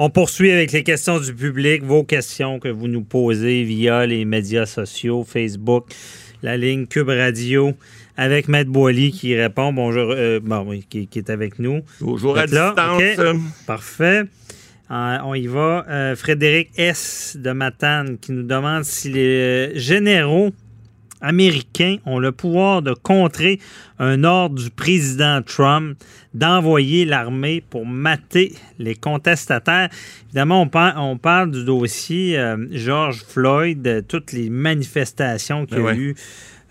On poursuit avec les questions du public, vos questions que vous nous posez via les médias sociaux, Facebook, la ligne Cube Radio, avec Maître Boily qui répond. Bonjour, euh, bon, qui, est avec nous. Bonjour à distance. Parfait. Euh, on y va. Euh, Frédéric S. de Matane qui nous demande si les généraux américains ont le pouvoir de contrer un ordre du président Trump d'envoyer l'armée pour mater les contestataires. Évidemment, on, parle, du dossier euh, George Floyd, de toutes les manifestations qu'il y a eu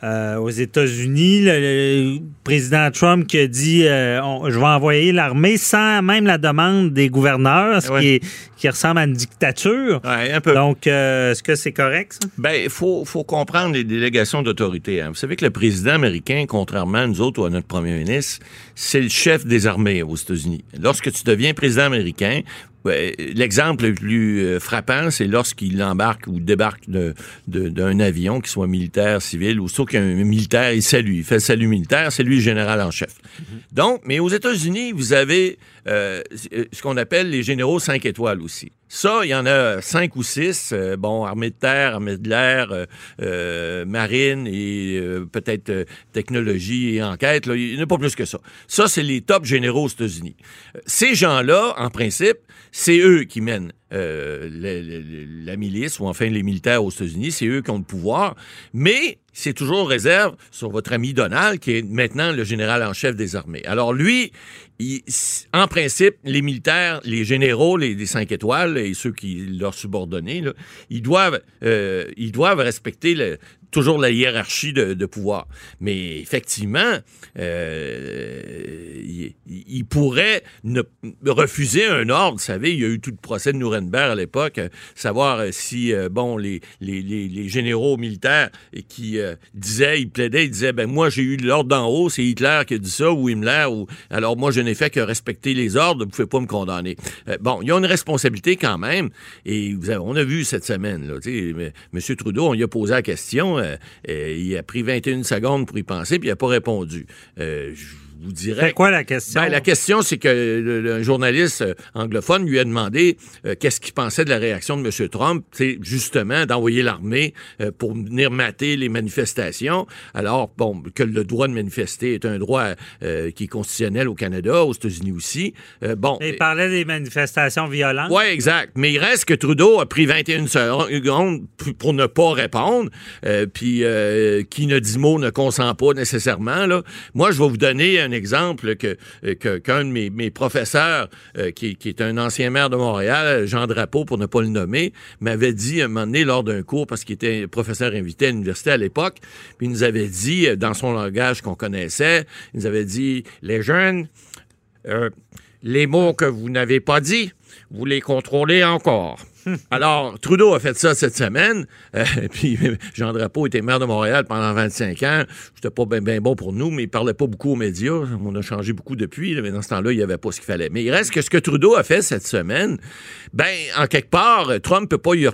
euh, aux États-Unis, le, président Trump qui a dit euh, je vais envoyer l'armée sans même la demande des gouverneurs, ce qui, qui, ressemble à une dictature. un peu. Donc, euh, est-ce que c'est correct, ça? Ben, il faut, faut, comprendre les délégations d'autorité. Hein. Vous savez que le président américain, contrairement à nous autres ou à notre premier ministre, c'est le chef des armées aux États-Unis. Lorsque tu deviens président américain, L'exemple le plus euh, frappant, c'est lorsqu'il embarque ou débarque d'un avion, qu'il soit militaire, civil, ou sauf qu'un militaire, il salue, il fait le salut militaire, c'est lui le général en chef. Mm-hmm. Donc, mais aux États-Unis, vous avez euh, ce qu'on appelle les généraux 5 étoiles aussi. Ça, il y en a cinq ou six. Euh, bon, armée de terre, armée de l'air, euh, marine et peut-être technologie et enquête. Là, il n'y en a pas plus que ça. Ça, c'est les top généraux aux États-Unis. Ces gens-là, en principe, c'est eux qui mènent euh, la, milice ou enfin les militaires aux États-Unis, c'est eux qui ont le pouvoir, mais c'est toujours réserve sur votre ami Donald, qui est maintenant le général en chef des armées. Alors lui, en principe, les militaires, les généraux, les, cinq étoiles et ceux qui leur subordonnés, ils doivent, euh, ils doivent respecter le, toujours la hiérarchie de, pouvoir. Mais effectivement, euh, il, pourrait ne, refuser un ordre. Vous savez, il y a eu tout le procès de Nuremberg à l'époque, euh, savoir euh, si, bon, les, généraux militaires qui disaient, ils plaidaient, ils disaient, ben moi, j'ai eu l'ordre d'en haut, c'est Hitler qui a dit ça, ou Himmler, ou alors moi, je n'ai fait que respecter les ordres, vous ne pouvez pas me condamner. bon, il y a une responsabilité quand même, et vous on a vu cette semaine, là, M. Trudeau, on lui a posé la question, il a pris 21 secondes pour y penser, puis il n'a pas répondu. Euh, vous dirais. C'est quoi la question? Ben, la question, c'est que le, journaliste euh, anglophone lui a demandé euh, qu'est-ce qu'il pensait de la réaction de M. Trump, c'est justement d'envoyer l'armée euh, pour venir mater les manifestations. Alors, bon, que le droit de manifester est un droit qui est constitutionnel au Canada, aux États-Unis aussi. bon. il parlait des manifestations violentes. Oui, exact. Mais il reste que Trudeau a pris 21 secondes pour ne pas répondre, puis qui ne dit mot ne consent pas nécessairement. Là. Moi, je vais vous donner un exemple que, qu'un de mes, professeurs, euh, qui, est un ancien maire de Montréal, Jean Drapeau, pour ne pas le nommer, m'avait dit un moment donné lors d'un cours, parce qu'il était professeur invité à l'université à l'époque, puis il nous avait dit, euh, dans son langage qu'on connaissait, il nous avait dit, les jeunes, euh, les mots que vous n'avez pas dit, vous les contrôlez encore. Alors, Trudeau a fait ça cette semaine. Euh, puis Jean Drapeau était maire de Montréal pendant 25 ans. C'était pas bien bon pour nous, mais il parlait pas beaucoup aux médias. On a changé beaucoup depuis, mais dans ce temps-là, il n'y avait pas ce qu'il fallait. Mais il reste que ce que Trudeau a fait cette semaine, ben, en quelque part, Trump peut pas lui,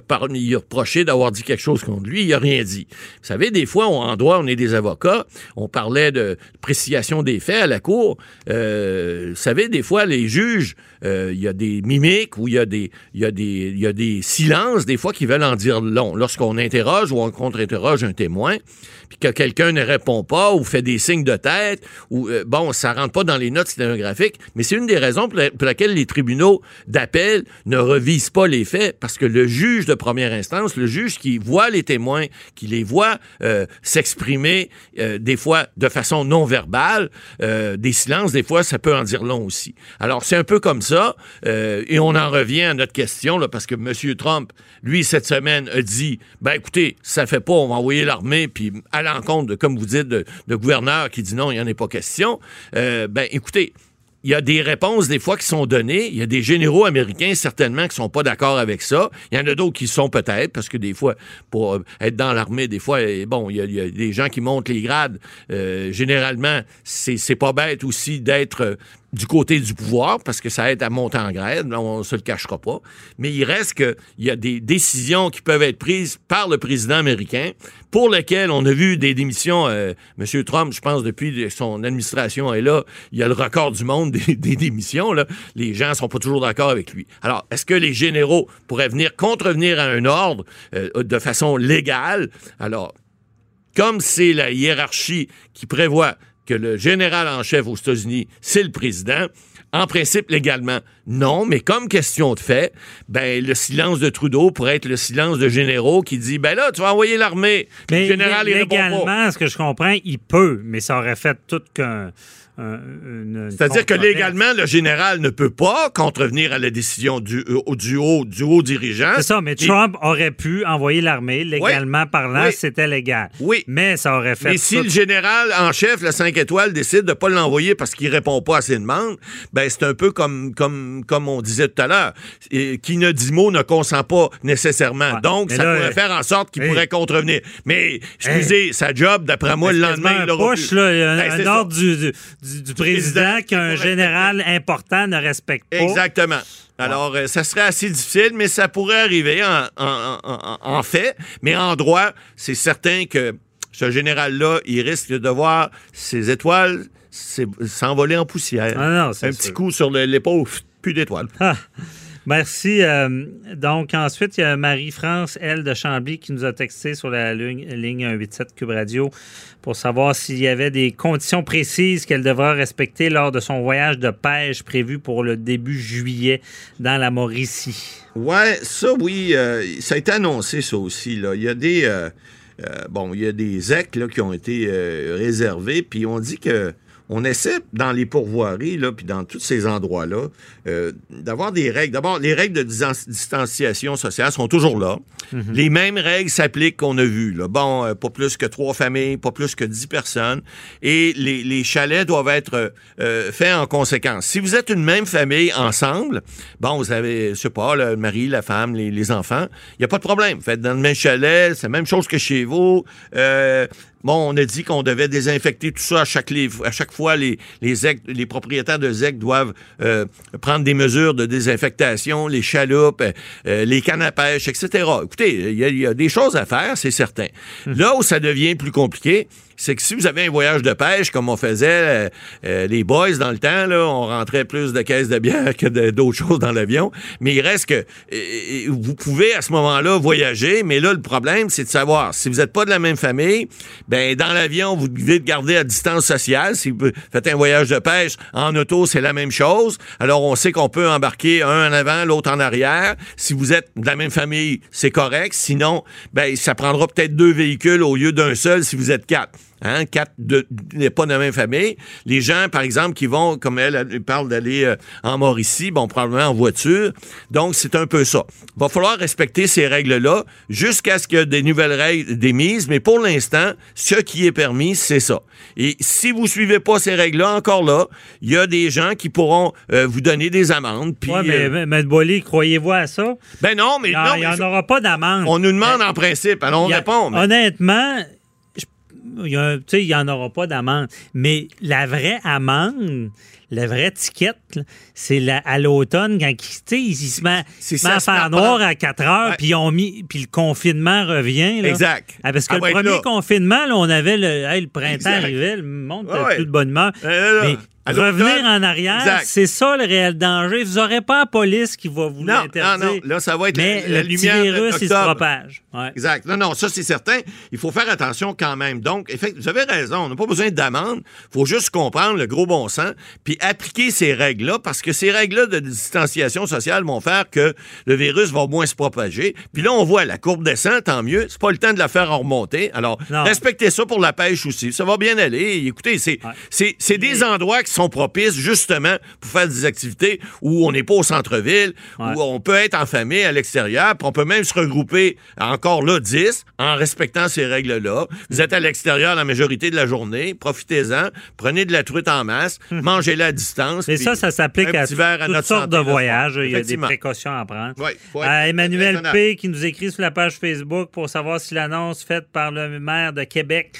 reprocher d'avoir dit quelque chose contre lui. Il a rien dit. Vous savez, des fois, on, en droit, on est des avocats. On parlait de précision des faits à la cour. Euh, vous savez, des fois, les juges, euh, il y a des mimiques ou il y a des, il y a des, il y a des silences, des fois, qui veulent en dire long. Lorsqu'on interroge ou on contre-interroge un témoin, puis que quelqu'un ne répond pas ou fait des signes de tête, ou euh, bon, ça rentre pas dans les notes sténographiques, mais c'est une des raisons pour, laquelle les tribunaux d'appel ne revisent pas les faits, parce que le juge de première instance, le juge qui voit les témoins, qui les voit euh, s'exprimer, euh, des fois de façon non verbale, des silences, des fois, ça peut en dire long aussi. Alors, c'est un peu comme ça, et on en revient à notre question, là, parce que M. Trump, lui, cette semaine, a dit, ben écoutez, ça fait pas, on va envoyer l'armée, puis à l'encontre de, comme vous dites, de, gouverneur qui dit non, il n'y en a pas question. Euh, ben écoutez, il y a des réponses des fois qui sont données. Il y a des généraux américains certainement qui sont pas d'accord avec ça. Il y en a d'autres qui sont peut-être parce que des fois pour euh, être dans l'armée, des fois euh, bon, il y, a, des gens qui montent les grades. généralement, c'est pas bête aussi d'être du côté du pouvoir, parce que ça aide à monter en grève, on ne se le cachera pas. Mais il reste qu'il y a des décisions qui peuvent être prises par le président américain, pour lesquelles on a vu des démissions. Euh, M. Trump, je pense, depuis son administration est là, il y a le record du monde des, démissions. Les gens ne sont pas toujours d'accord avec lui. Alors, est-ce que les généraux pourraient venir contrevenir à un ordre euh, de façon légale? Alors, comme c'est la hiérarchie qui prévoit que le général en chef aux États-Unis, c'est le président. En principe, légalement, non, mais comme question de fait, ben, le silence de Trudeau pourrait être le silence de généraux qui dit, ben là, tu vas envoyer l'armée. Mais le général, légalement, ce que je comprends, il peut, mais ça aurait fait tout qu'un c'est-à-dire que légalement, le général ne peut pas contrevenir à la décision du, euh, du, haut, du haut dirigeant. C'est ça, mais Trump aurait pu envoyer l'armée, légalement parlant, c'était légal. Oui. Mais ça aurait fait. Mais si le général en chef, le 5 étoiles, décide de ne pas l'envoyer parce qu'il répond pas à ses demandes, ben c'est un peu comme, comme, comme on disait tout à l'heure. Qui ne dit mot ne consent pas nécessairement. Donc, ça pourrait faire en sorte qu'il pourrait contrevenir. Mais, excusez, sa job, d'après moi, le lendemain, il aura push, là, un, ben, ordre du du, président qu'un général important ne respecte pas. Exactement. Alors, euh, ça serait assez difficile, mais ça pourrait arriver en, fait. Mais en droit, c'est certain que ce général-là, il risque de voir ses étoiles s'envoler en poussière. Ah Un petit coup sur l'épaule, plus d'étoiles. Ah. Merci. Euh, donc, ensuite, il y a Marie-France, elle, de Chambly, qui nous a texté sur la ligne, ligne 187 Cube Radio pour savoir s'il y avait des conditions précises qu'elle devra respecter lors de son voyage de pêche prévu pour le début juillet dans la Mauricie. Ouais, ça, oui, euh, ça a été annoncé, ça aussi. Là. Il y a des. Euh, bon, il y a des EC qui ont été réservés, puis on dit que on essaie dans les pourvoiries, là, puis dans tous ces endroits-là, euh, d'avoir des règles. D'abord, les règles de distanciation sociale sont toujours là. Mhm. Les mêmes règles s'appliquent qu'on a vues. Là. Bon, euh, pas plus que trois familles, pas plus que dix personnes. Et les, chalets doivent être euh, faits en conséquence. Si vous êtes une même famille ensemble, bon, vous avez, je sais pas, le mari, la femme, les, enfants, il n'y a pas de problème. Faites dans le même chalet, c'est la même chose que chez vous. Bon, on a dit qu'on devait désinfecter tout ça à chaque, à chaque fois. Les, les, les propriétaires de ZEC doivent euh, prendre des mesures de désinfectation, les chaloupes, euh, euh, les cannes à pêche, etc. Écoutez, il y, a des choses à faire, c'est certain. Hum. Là où ça devient plus compliqué, c'est que si vous avez un voyage de pêche comme on faisait euh, euh, les boys dans le temps, là, on rentrait plus de caisses de bière que d'autres choses dans l'avion. Mais il reste que euh, vous pouvez à ce moment-là voyager, mais là le problème c'est de savoir si vous n'êtes pas de la même famille, ben dans l'avion vous devez garder à distance sociale. Si vous faites un voyage de pêche en auto, c'est la même chose. Alors on sait qu'on peut embarquer un en avant, l'autre en arrière. Si vous êtes de la même famille, c'est correct. Sinon, ben ça prendra peut-être deux véhicules au lieu d'un seul si vous êtes quatre. Hein, quatre n'est pas de la même famille. Les gens, par exemple, qui vont, comme elle, elle parle d'aller euh, en Mauricie, bon, probablement en voiture. Donc, c'est un peu ça. Va falloir respecter ces règles-là jusqu'à ce qu'il y ait des nouvelles règles démises. Mais pour l'instant, ce qui est permis, c'est ça. Et si vous suivez pas ces règles-là, encore là, il y a des gens qui pourront euh, vous donner des amendes. Oui, mais, euh, M. Boily, croyez-vous à ça? Ben non, mais il n'y en, aura pas d'amende. On nous demande en principe, alors on répond. Honnêtement, il n'y en aura pas d'amende. Mais la vraie amende, la vraie ticket, c'est à l'automne, quand il, il se met, à faire noir à 4 heures, puis le confinement revient. Exact. Ah, parce que le premier confinement, on avait le, le printemps arrivait, le monde n'avait plus de bonne humeur. Mais Revenir en arrière, c'est ça le réel danger. Vous n'aurez pas la police qui va vous l'interdire. Non, non, là, ça va être mais la, le lumière. virus, il se propage. Exact. Non, non, ça, c'est certain. Il faut faire attention quand même. Donc, effectivement, vous avez raison. On n'a pas besoin d'amende. Il faut juste comprendre le gros bon sens puis appliquer ces règles-là parce que ces règles-là de distanciation sociale vont faire que le virus va moins se propager. Puis là, on voit la courbe descend, tant mieux. C'est pas le temps de la faire remonter. Alors, respectez ça pour la pêche aussi. Ça va bien aller. Écoutez, c'est des endroits qui sont propices justement pour faire des activités où on n'est pas au centre-ville, où on peut être en famille à l'extérieur, puis on peut même se regrouper encore là 10 en respectant ces règles-là. Vous êtes à l'extérieur la majorité de la journée, profitez-en, prenez de la truite en masse, hum. mangez-la à distance. Et ça, ça s'applique à, toutes sortes de voyages. Il y a des précautions à prendre. Emmanuel P. qui nous écrit sur la page Facebook pour savoir si l'annonce faite par le maire de Québec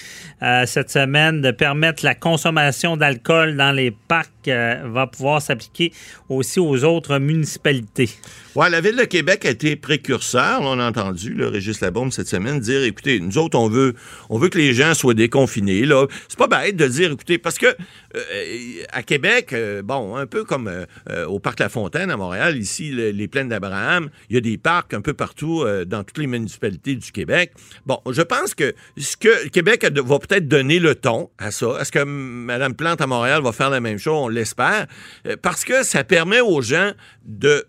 euh, cette semaine de permettre la consommation d'alcool dans les parcs euh, va pouvoir s'appliquer aussi aux autres municipalités. Oui, la Ville de Québec a été précurseur. On a entendu le Régis Labombe cette semaine dire écoutez, nous autres, on veut, on veut que les gens soient déconfinés. Là. C'est pas bête de dire écoutez, parce que euh, à Québec, euh, bon, un peu comme au Parc La Fontaine à Montréal, ici, les plaines d'Abraham, il y a des parcs un peu partout dans toutes les municipalités du Québec. Bon, je pense que ce que Québec va peut-être donner le ton à ça. Est-ce que Mme Plante à Montréal va faire la même chose? L'espère. Parce que ça permet aux gens de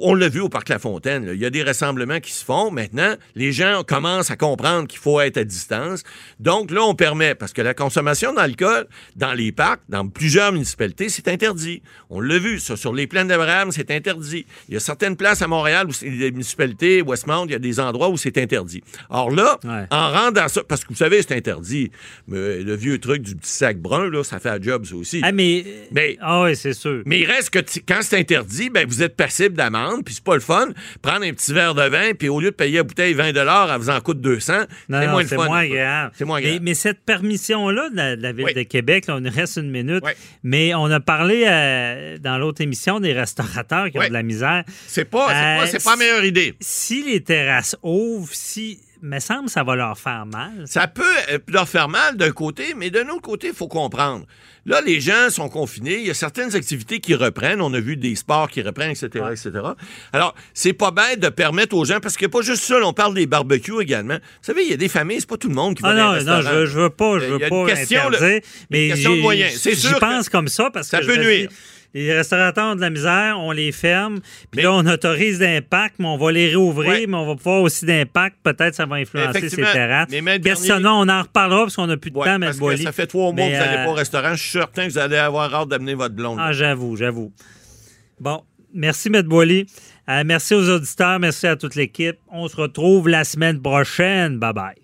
on l'a vu au Parc La Fontaine, il y a des rassemblements qui se font. Maintenant, les gens commencent à comprendre qu'il faut être à distance. Donc là, on permet, parce que la consommation d'alcool dans les parcs, dans plusieurs municipalités, c'est interdit. On l'a vu, ça, sur les plaines d'Abraham, c'est interdit. Il y a certaines places à Montréal où c'est des municipalités, Westmount, il y a des endroits où c'est interdit. Or là, en rendant ça, parce que vous savez, c'est interdit, mais le vieux truc du petit sac brun, là, ça fait un job, ça aussi. Ah, mais. mais ah oui, c'est sûr. Mais il reste que quand c'est interdit, ben, vous êtes passible puis c'est pas le fun. Prendre un petit verre de vin, puis au lieu de payer la bouteille 20 elle vous en coûte 200. C'est moins, fun. moins grave. C'est moins grave. Mais, cette permission-là de la, Ville de Québec, là, on nous reste une minute, mais on a parlé euh, dans l'autre émission des restaurateurs qui ont de la misère. C'est pas, pas, euh, pas la meilleure idée. Si les terrasses ouvrent, si me semble que ça va leur faire mal. Ça peut euh, leur faire mal d'un côté, mais d'un autre côté, il faut comprendre. Là, les gens sont confinés. Il y a certaines activités qui reprennent. On a vu des sports qui reprennent, etc., etc. Alors, c'est pas bête de permettre aux gens, parce qu'il n'y a pas juste ça. On parle des barbecues également. Vous savez, il y a des familles, c'est pas tout le monde qui va ah non, non, je, je veux pas, je veux pas question, interdire, mais j'y pense comme ça parce que ça peut nuire les restaurateurs ont de la misère, on les ferme, puis là, on autorise d'impact, mais on va les réouvrir, mais on va pouvoir aussi d'impact. Peut-être ça va influencer ces terrasses. Questionnons, on en reparlera parce qu'on n'a plus de temps, M. Boily. Ça fait trois mois que vous n'allez pas au euh, restaurant. Je suis certain que vous allez avoir hâte d'amener votre blonde. Ah, j'avoue, j'avoue. Bon, merci, M. Boily. Euh, merci aux auditeurs, merci à toute l'équipe. On se retrouve la semaine prochaine. Bye bye.